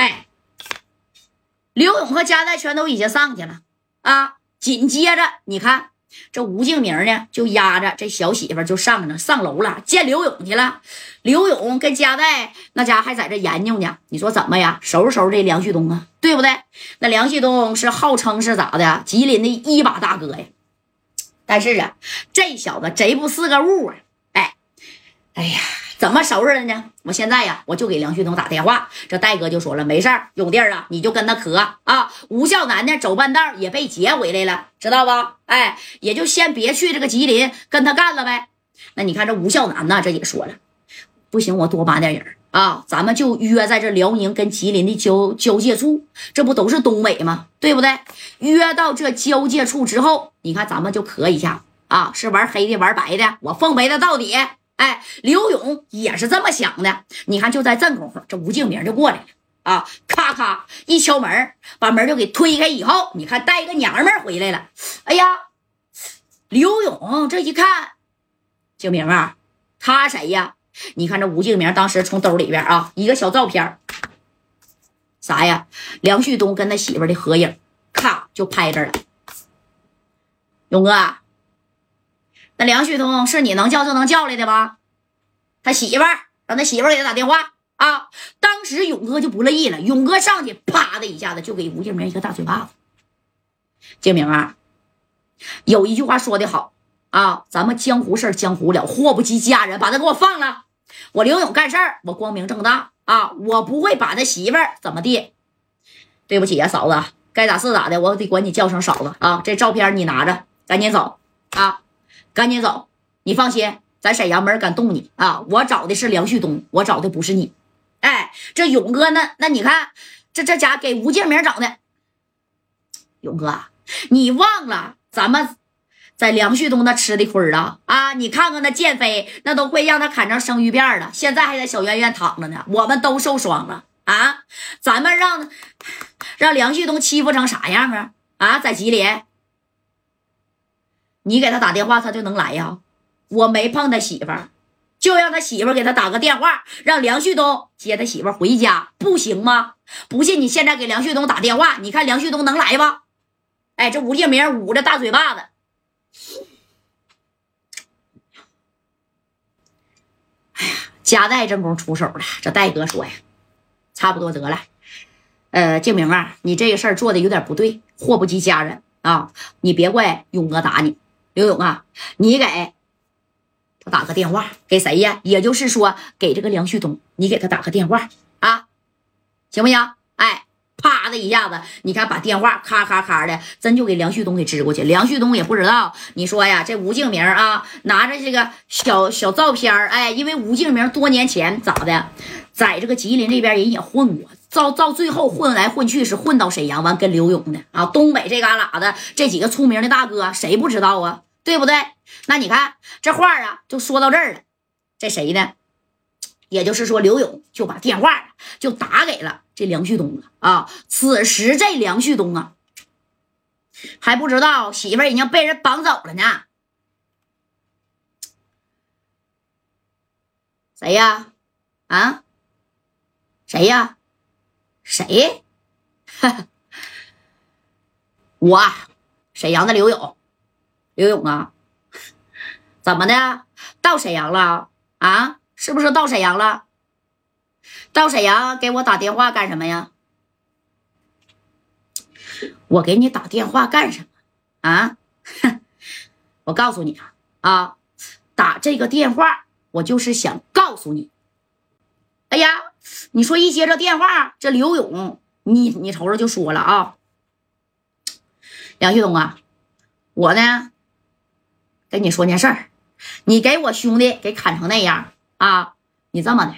哎，刘勇和加代全都已经上去了啊！紧接着，你看这吴敬明呢，就压着这小媳妇就上了上楼了，见刘勇去了。刘勇跟加代那家还在这研究呢。你说怎么呀？收拾收拾这梁旭东啊，对不对？那梁旭东是号称是咋的？吉林的一把大哥呀。但是啊，这小子贼不是个物啊！哎，哎呀。怎么收拾的呢？我现在呀，我就给梁旭东打电话。这戴哥就说了，没事儿，勇弟儿啊，你就跟他磕啊。吴孝南呢，走半道也被劫回来了，知道不？哎，也就先别去这个吉林跟他干了呗。那你看这吴孝南呢，这也说了，不行，我多把点人啊，咱们就约在这辽宁跟吉林的交交界处，这不都是东北吗？对不对？约到这交界处之后，你看咱们就磕一下啊，是玩黑的玩白的，我奉陪他到底。哎，刘勇也是这么想的。你看，就在这功夫，这吴敬明就过来了啊！咔咔一敲门，把门就给推开。以后你看，带一个娘们回来了。哎呀，刘勇这一看，敬明啊，他谁呀？你看这吴敬明当时从兜里边啊，一个小照片，啥呀？梁旭东跟他媳妇的合影，咔就拍这了。勇哥。那梁旭东是你能叫就能叫来的吧？他媳妇儿让他媳妇儿给他打电话啊！当时勇哥就不乐意了，勇哥上去啪的一下子就给吴敬明一个大嘴巴子。敬明啊，有一句话说的好啊，咱们江湖事江湖了，祸不及家人，把他给我放了。我刘勇干事儿，我光明正大啊，我不会把他媳妇儿怎么地。对不起呀，嫂子，该咋是咋的，我得管你叫声嫂子啊。这照片你拿着，赶紧走啊！赶紧走！你放心，咱沈阳没人敢动你啊！我找的是梁旭东，我找的不是你。哎，这勇哥呢？那你看，这这家给吴建明整的。勇哥，你忘了咱们在梁旭东那吃的亏了啊？你看看那建飞，那都快让他砍成生鱼片了，现在还在小院院躺着呢。我们都受伤了啊！咱们让让梁旭东欺负成啥样啊？啊，在吉林。你给他打电话，他就能来呀？我没碰他媳妇儿，就让他媳妇儿给他打个电话，让梁旭东接他媳妇儿回家，不行吗？不信你现在给梁旭东打电话，你看梁旭东能来吧？哎，这吴建明捂着大嘴巴子，哎呀，加代正宫出手了。这戴哥说呀，差不多得了。呃，静明啊，你这个事儿做的有点不对，祸不及家人啊！你别怪勇哥打你。刘勇啊，你给他打个电话，给谁呀？也就是说，给这个梁旭东，你给他打个电话啊，行不行？哎，啪的一下子，你看把电话咔咔咔的，真就给梁旭东给支过去。梁旭东也不知道，你说呀，这吴敬明啊，拿着这个小小照片哎，因为吴敬明多年前咋的，在这个吉林这边人也混过，到到最后混来混去是混到沈阳，完跟刘勇的啊，东北这旮旯的这几个出名的大哥，谁不知道啊？对不对？那你看这话啊，就说到这儿了。这谁呢？也就是说，刘勇就把电话就打给了这梁旭东了啊。此时这梁旭东啊，还不知道媳妇已经被人绑走了呢。谁呀？啊？谁呀？谁？我，沈阳的刘勇。刘勇啊，怎么的？到沈阳了啊？是不是到沈阳了？到沈阳给我打电话干什么呀？我给你打电话干什么啊？我告诉你啊啊，打这个电话我就是想告诉你。哎呀，你说一接这电话，这刘勇，你你瞅瞅就说了啊，梁旭东啊，我呢？跟你说件事儿，你给我兄弟给砍成那样啊！你这么的，